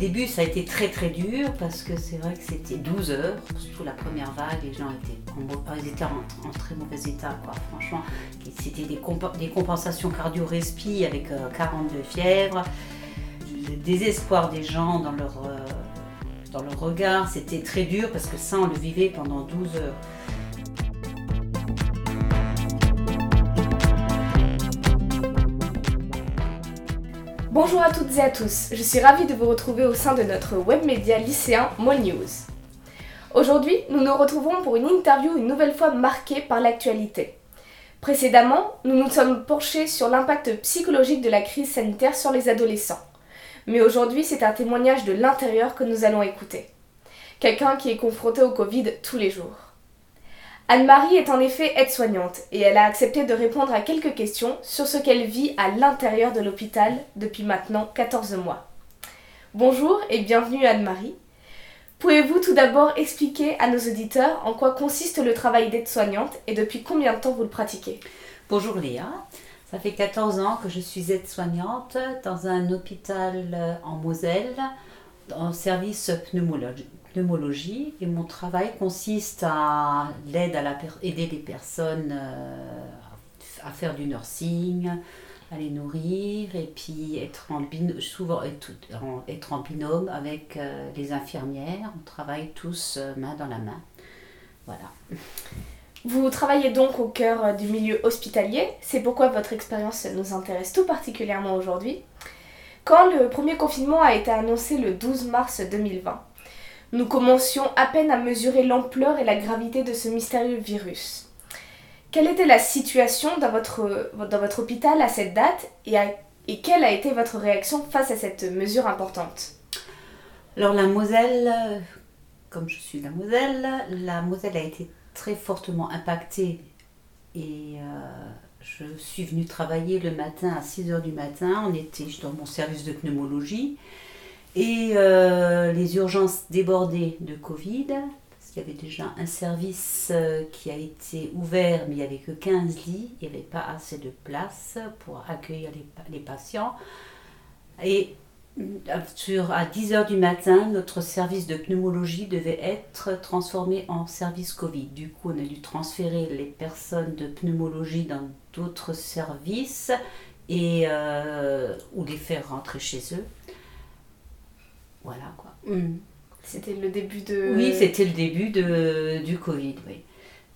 début, ça a été très très dur parce que c'est vrai que c'était 12 heures, surtout la première vague, les gens étaient en, très mauvais état, quoi. Franchement, c'était des, compensations cardio-respi avec 42 euh, fièvres, le désespoir des gens dans leur, euh, dans leur regard, c'était très dur parce que ça, on le vivait pendant 12 heures. Bonjour à toutes et à tous, je suis ravie de vous retrouver au sein de notre web média lycéen Mall News. Aujourd'hui, nous nous retrouvons pour une interview une nouvelle fois marquée par l'actualité. Précédemment, nous nous sommes penchés sur l'impact psychologique de la crise sanitaire sur les adolescents. Mais aujourd'hui, c'est un témoignage de l'intérieur que nous allons écouter. Quelqu'un qui est confronté au Covid tous les jours. Anne-Marie est en effet aide-soignante et elle a accepté de répondre à quelques questions sur ce qu'elle vit à l'intérieur de l'hôpital depuis maintenant 14 mois. Bonjour et bienvenue Anne-Marie. Pouvez-vous tout d'abord expliquer à nos auditeurs en quoi consiste le travail d'aide-soignante et depuis combien de temps vous le pratiquez? Bonjour Léa, ça fait 14 ans que je suis aide-soignante dans un hôpital en Moselle en service pneumologique pneumologie et mon travail consiste à aider les personnes euh, à faire du nursing, à les nourrir et puis être en binôme, souvent être, être en binôme avec euh, les infirmières. On travaille tous euh, main dans la main. Voilà. Vous travaillez donc au cœur du milieu hospitalier, c'est pourquoi votre expérience nous intéresse tout particulièrement aujourd'hui. Quand le premier confinement a été annoncé le 12 mars 2020, nous commencions à peine à mesurer l'ampleur et la gravité de ce mystérieux virus. Quelle était la situation dans votre, hôpital à cette date et, et quelle a été votre réaction face à cette mesure importante? Alors la Moselle, comme je suis la Moselle, la Moselle a été très fortement impactée et euh, je suis venue travailler le matin à 6h du matin. On était dans mon service de pneumologie et euh, les urgences débordées de Covid, parce qu'il y avait déjà un service euh, qui a été ouvert, mais il n'y avait que 15 lits, il n'y avait pas assez de place pour accueillir les, patients. Et euh, sur, à 10h du matin, notre service de pneumologie devait être transformé en service Covid. Du coup, on a dû transférer les personnes de pneumologie dans d'autres services et, ou les faire rentrer chez eux. Voilà quoi. Mm. C'était le début de. Oui, c'était le début de, du Covid, oui.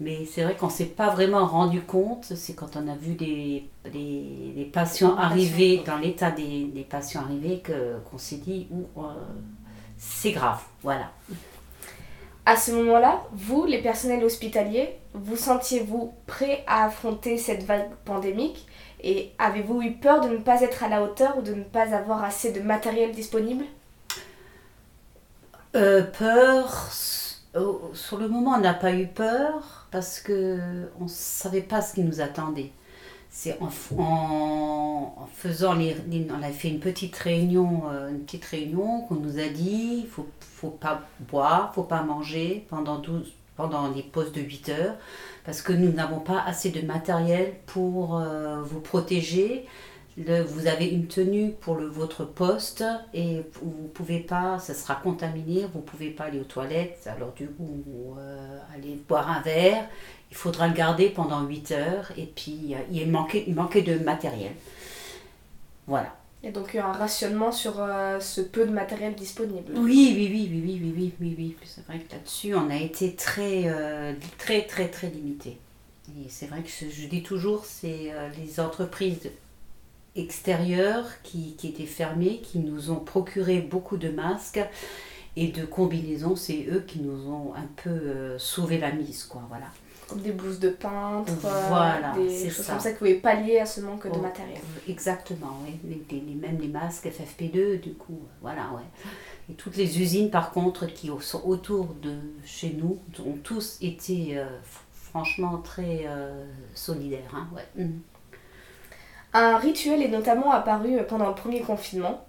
Mais c'est vrai qu'on ne s'est pas vraiment rendu compte, c'est quand on a vu les, les, patients arriver, dans l'état des, des, patients arrivés, qu'on s'est dit, euh, c'est grave, voilà. À ce moment-là, vous, les personnels hospitaliers, vous sentiez-vous prêts à affronter cette vague pandémique Et avez-vous eu peur de ne pas être à la hauteur ou de ne pas avoir assez de matériel disponible? Euh, peur, sur le moment on n'a pas eu peur parce que on savait pas ce qui nous attendait. C'est en, en, faisant les, on a fait une petite réunion, euh, une petite réunion qu'on nous a dit, faut, faut pas boire, faut pas manger pendant 12, pendant les pauses de 8 heures parce que nous n'avons pas assez de matériel pour euh, vous protéger vous avez une tenue pour le, votre poste et vous pouvez pas, ça sera contaminé, vous pouvez pas aller aux toilettes, alors du coup, euh, aller boire un verre, il faudra le garder pendant 8 heures et puis il manquait, il manquait de matériel. Voilà. Et donc il y a un rationnement sur euh, ce peu de matériel disponible. Oui, oui, oui, oui, oui, oui, oui, oui, oui. C'est vrai que là-dessus, on a été très, euh, très, très, très limité. Et c'est vrai que je dis toujours, c'est les entreprises extérieurs qui, qui, étaient fermés, qui nous ont procuré beaucoup de masques et de combinaisons. C'est eux qui nous ont un peu euh, sauvé la mise, quoi, voilà. Comme des blouses de peintre, euh, voilà, des choses ça. comme ça qui pouvaient pallier à ce manque de oh, matériel. Exactement, oui. Les, les, même les masques FFP2, du coup, voilà, ouais. Et toutes les usines, par contre, qui sont autour de chez nous, ont tous été euh, franchement très solidaires. Hein, ouais. Mmh. Un rituel est notamment apparu pendant le premier confinement.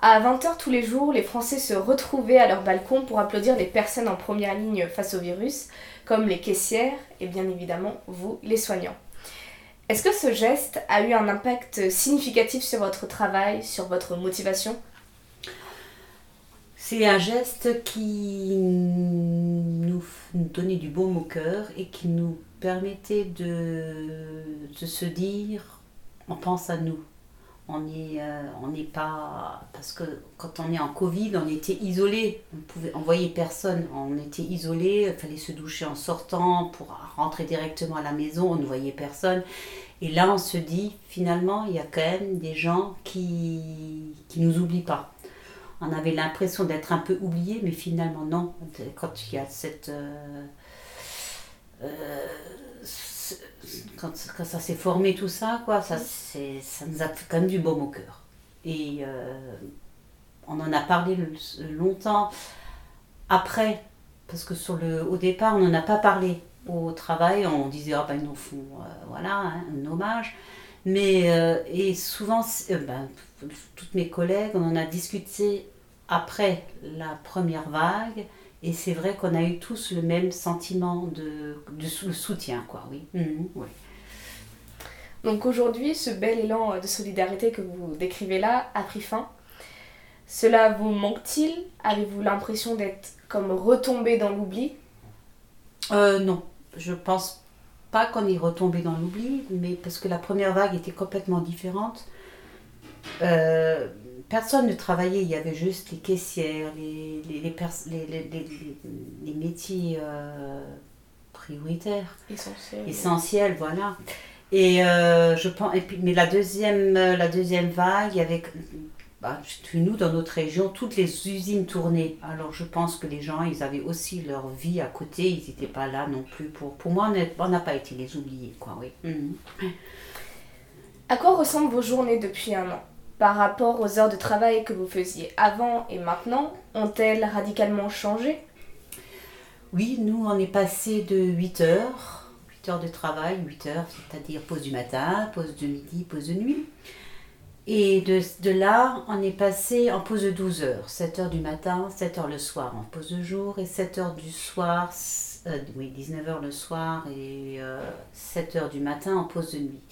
À 20h tous les jours, les Français se retrouvaient à leur balcon pour applaudir les personnes en première ligne face au virus, comme les caissières et bien évidemment vous, les soignants. Est-ce que ce geste a eu un impact significatif sur votre travail, sur votre motivation? C'est un geste qui nous donnait du baume au cœur et qui nous permettait de, de se dire on pense à nous. On n'est euh, on n'est pas. Parce que quand on est en Covid, on était isolé. On pouvait envoyer personne. On était isolé. Il fallait se doucher en sortant pour rentrer directement à la maison. On ne voyait personne. Et là, on se dit, finalement, il y a quand même des gens qui qui nous oublient pas. On avait l'impression d'être un peu oublié, mais finalement, non. Quand il y a cette. Euh, euh, quand, quand ça s'est formé tout ça, quoi, ça, ça nous a fait quand même du baume au cœur. Et euh, on en a parlé longtemps après, parce que sur le, au départ, on n'en a pas parlé au travail, on disait, ah ben ils nous font, euh, voilà, hein, un hommage. Mais, euh, et souvent, ben, toutes mes collègues, on en a discuté après la première vague, et c'est vrai qu'on a eu tous le même sentiment de, de soutien, quoi, oui. Mhm, oui. Donc aujourd'hui, ce bel élan de solidarité que vous décrivez là a pris fin. Cela vous manque-t-il? Avez-vous l'impression d'être comme retombé dans l'oubli? Euh, Non, je pense pas qu'on est retombé dans l'oubli, mais parce que la première vague était complètement différente. Euh, personne ne travaillait, il y avait juste les caissières, les, les, les, les métiers euh, prioritaires. Essentiels. Essentiels, voilà. Et euh, je pense, et puis, mais la deuxième, la deuxième vague, avec bah, nous, dans notre région, toutes les usines tournaient. Alors je pense que les gens, ils avaient aussi leur vie à côté, ils n'étaient pas là non plus. Pour, pour moi, on n'a pas été les oubliés, quoi, oui. Mhm. À quoi ressemblent vos journées depuis un an? Par rapport aux heures de travail que vous faisiez avant et maintenant, ont-elles radicalement changé? Oui, nous, on est passé de 8 heures, 8 heures de travail, 8 heures, c'est-à-dire pause du matin, pause de midi, pause de nuit. Et de, là, on est passé en pause de 12 heures, 7 heures du matin, 7 heures le soir en pause de jour et 7 heures du soir, euh, oui, 19 heures le soir et 7 euh, heures du matin en pause de nuit.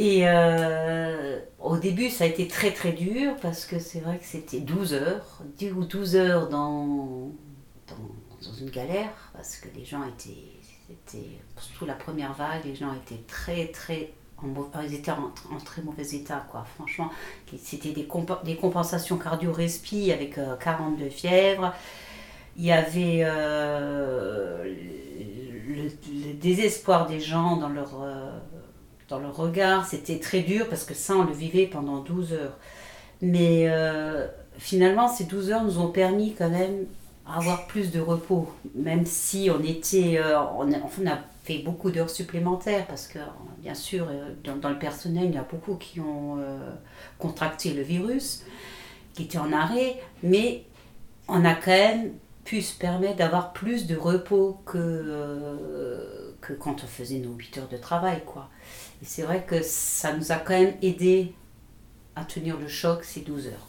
Et euh, au début, ça a été très très dur parce que c'est vrai que c'était 12 heures, 10 ou 12 heures dans, dans, une galère parce que les gens étaient, étaient, surtout la première vague, les gens étaient très très en, ils étaient en, très mauvais état, quoi. Franchement, c'était des, des compensations cardio-respi avec 42 euh, fièvres. Il y avait euh, le, désespoir des gens dans leur dans le regard. C'était très dur parce que ça, on le vivait pendant 12 heures. Mais euh, finalement, ces 12 heures nous ont permis quand même avoir plus de repos, même si on était, euh, on, a, fait beaucoup d'heures supplémentaires parce que bien sûr euh, dans, le personnel il y a beaucoup qui ont contracté le virus, qui étaient en arrêt, mais on a quand même pu se permettre d'avoir plus de repos que, que quand on faisait nos 8 heures de travail quoi. Et c'est vrai que ça nous a quand même aidé à tenir le choc ces 12 heures.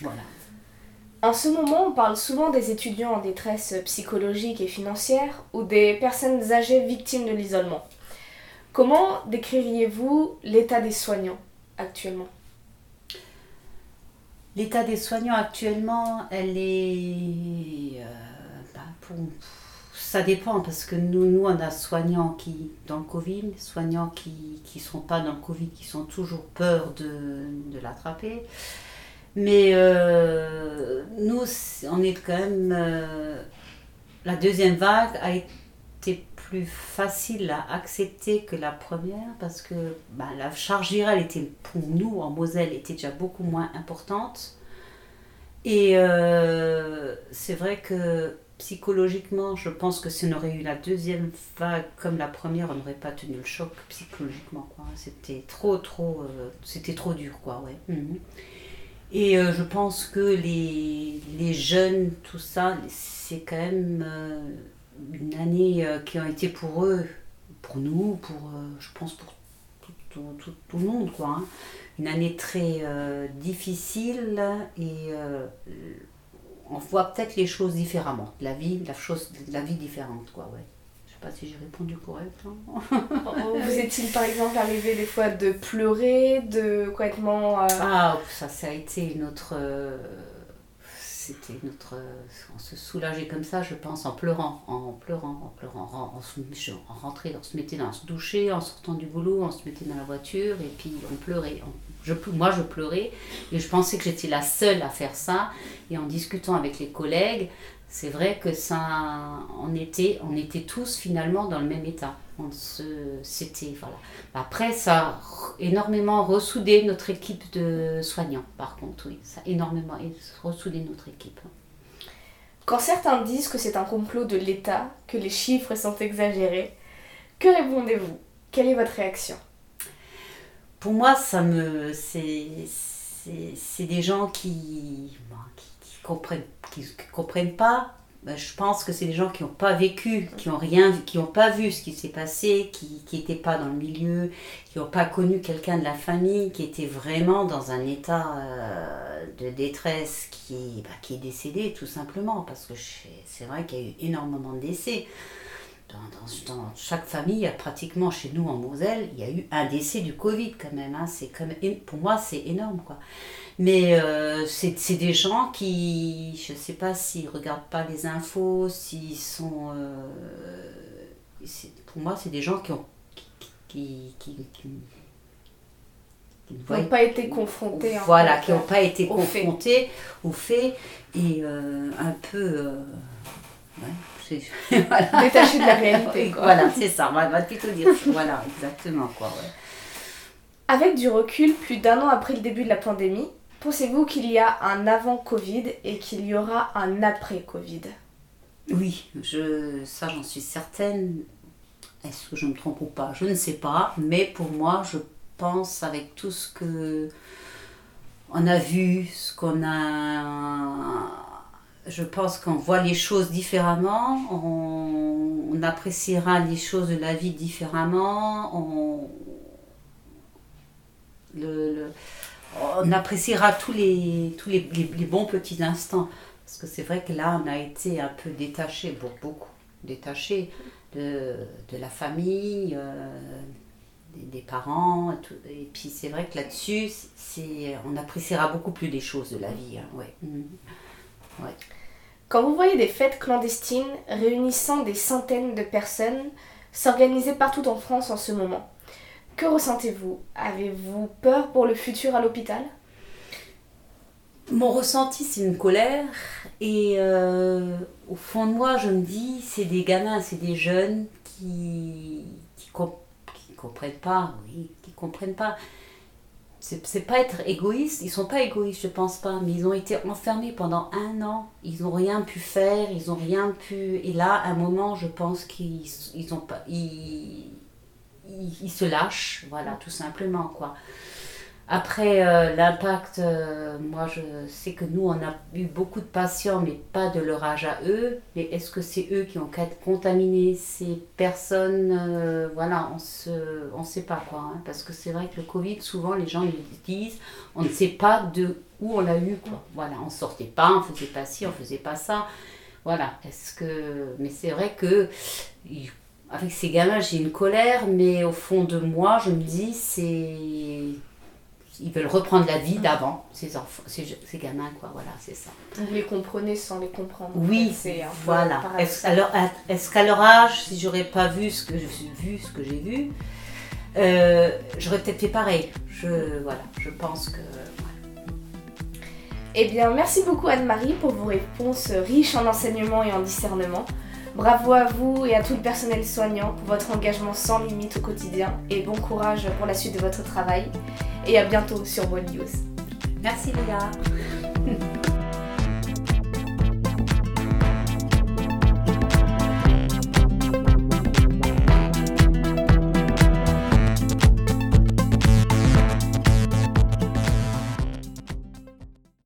Voilà. En ce moment, on parle souvent des étudiants en détresse psychologique et financière ou des personnes âgées victimes de l'isolement. Comment décririez-vous l'état des soignants actuellement? L'état des soignants actuellement, elle est... Euh, bah, pour, ça dépend parce que nous, nous, on a soignants qui, dans le Covid, soignants qui ne sont pas dans le Covid, qui sont toujours peur de, de l'attraper. Mais euh, nous, on est quand même. Euh, la deuxième vague a été plus facile à accepter que la première parce que bah, la charge virale était pour nous en Moselle était déjà beaucoup moins importante. Et euh, c'est vrai que psychologiquement, je pense que si on aurait eu la deuxième vague comme la première, on n'aurait pas tenu le choc psychologiquement. C'était trop, trop, euh, c'était trop dur, quoi, ouais. Mhm. Et euh, je pense que les, les, jeunes, tout ça, c'est quand même euh, une année qui a été pour eux, pour nous, pour, je pense pour tout, tout, tout, le monde, quoi. Hein. Une année très difficile et on voit peut-être les choses différemment. La vie, la chose, la vie différente, quoi, ouais. Je sais pas si j'ai répondu correctement. Vous est-il par exemple arrivé des fois de pleurer, de complètement... Euh, ah, ça, ça a été une autre... Euh, c'était notre. On se soulageait comme ça, je pense, en pleurant, en pleurant, en pleurant. On, se, on se mettait dans, on se en sortant du boulot, on se mettait dans la voiture et puis on pleurait. moi, je pleurais et je pensais que j'étais la seule à faire ça. Et en discutant avec les collègues, c'est vrai que ça, on était, on était tous finalement dans le même état. On se, c'était voilà. Après, ça a énormément ressoudé notre équipe de soignants. Par contre, oui, ça a énormément ressoudé notre équipe. Quand certains disent que c'est un complot de l'État, que les chiffres sont exagérés, que répondez-vous? Quelle est votre réaction? Pour moi, ça me, c'est, c'est, des gens qui, qui, qui comprennent, qui comprennent pas bah, je pense que c'est des gens qui n'ont pas vécu, qui n'ont rien, qui n'ont pas vu ce qui s'est passé, qui n'étaient pas dans le milieu, qui n'ont pas connu quelqu'un de la famille, qui était vraiment dans un état euh, de détresse qui, bah, qui est décédé tout simplement, parce que c'est vrai qu'il y a eu énormément de décès. Dans, dans, chaque famille, pratiquement chez nous en Moselle, il y a eu un décès du Covid quand même. Hein. Pour moi, c'est énorme. quoi. Mais euh, c'est des gens qui, je ne sais pas s'ils ne regardent pas les infos, s'ils sont... Euh, pour moi, c'est des gens qui ont... qui, qui, qui, n'ont pas été confrontés. Voilà, qui n'ont pas été confrontés au fait et euh, un peu... Ouais, Détachés de la réalité. Quoi. Voilà, c'est ça, on va plutôt dire Voilà, exactement. Quoi, ouais. Avec du recul, plus d'un an après le début de la pandémie, Pensez-vous qu'il y a un avant Covid et qu'il y aura un après Covid? Oui, je, ça j'en suis certaine. Est-ce que je me trompe ou pas? Je ne sais pas, mais pour moi, je pense avec tout ce que on a vu, ce qu'on a. Je pense qu'on voit les choses différemment, on, appréciera les choses de la vie différemment, on, le on appréciera tous les, tous les, bons petits instants. Parce que c'est vrai que là, on a été un peu détaché, beaucoup, détaché de, la famille, euh, des, parents. Et, puis c'est vrai que là-dessus, on appréciera beaucoup plus les choses de la vie. Hein, mmh. ouais. Quand vous voyez des fêtes clandestines réunissant des centaines de personnes s'organiser partout en France en ce moment, que ressentez-vous? Avez-vous peur pour le futur à l'hôpital? Mon ressenti, c'est une colère. Et euh, au fond de moi, je me dis, c'est des gamins, c'est des jeunes qui qui, comprennent pas, qui comprennent pas. C'est pas être égoïste, ils sont pas égoïstes, je pense pas, mais ils ont été enfermés pendant un an, ils n'ont rien pu faire, ils ont rien pu. Et là, à un moment, je pense qu'ils ils ont pas. Il, se lâche, voilà, tout simplement, quoi. Après, euh, l'impact, euh, moi je sais que nous, on a eu beaucoup de patients, mais pas de leur âge à eux. Mais est-ce que c'est eux qui ont contaminé ces personnes euh, Voilà, on se, on sait pas quoi. Hein, parce que c'est vrai que le Covid, souvent les gens nous disent, on ne sait pas de où on l'a eu, quoi. Voilà, on sortait pas, on faisait pas ci, on faisait pas ça. Voilà, est-ce que. Mais c'est vrai que avec ces gamins, j'ai une colère, mais au fond de moi, je me dis, c'est. Ils veulent reprendre la vie d'avant, ces enfants, ces, ces, gamins, quoi, voilà, c'est ça. Vous les comprenez sans les comprendre. Oui, c'est voilà. Est-ce qu'à leur âge, si j'aurais pas vu ce que j'ai vu, ce que j'ai vu, euh, j'aurais peut-être fait pareil. Je, voilà, je pense que. Eh bien, merci beaucoup Anne-Marie pour vos réponses riches en enseignement et en discernement. Bravo à vous et à tout le personnel soignant pour votre engagement sans limite au quotidien et bon courage pour la suite de votre travail. Et à bientôt sur One News. Merci Léa.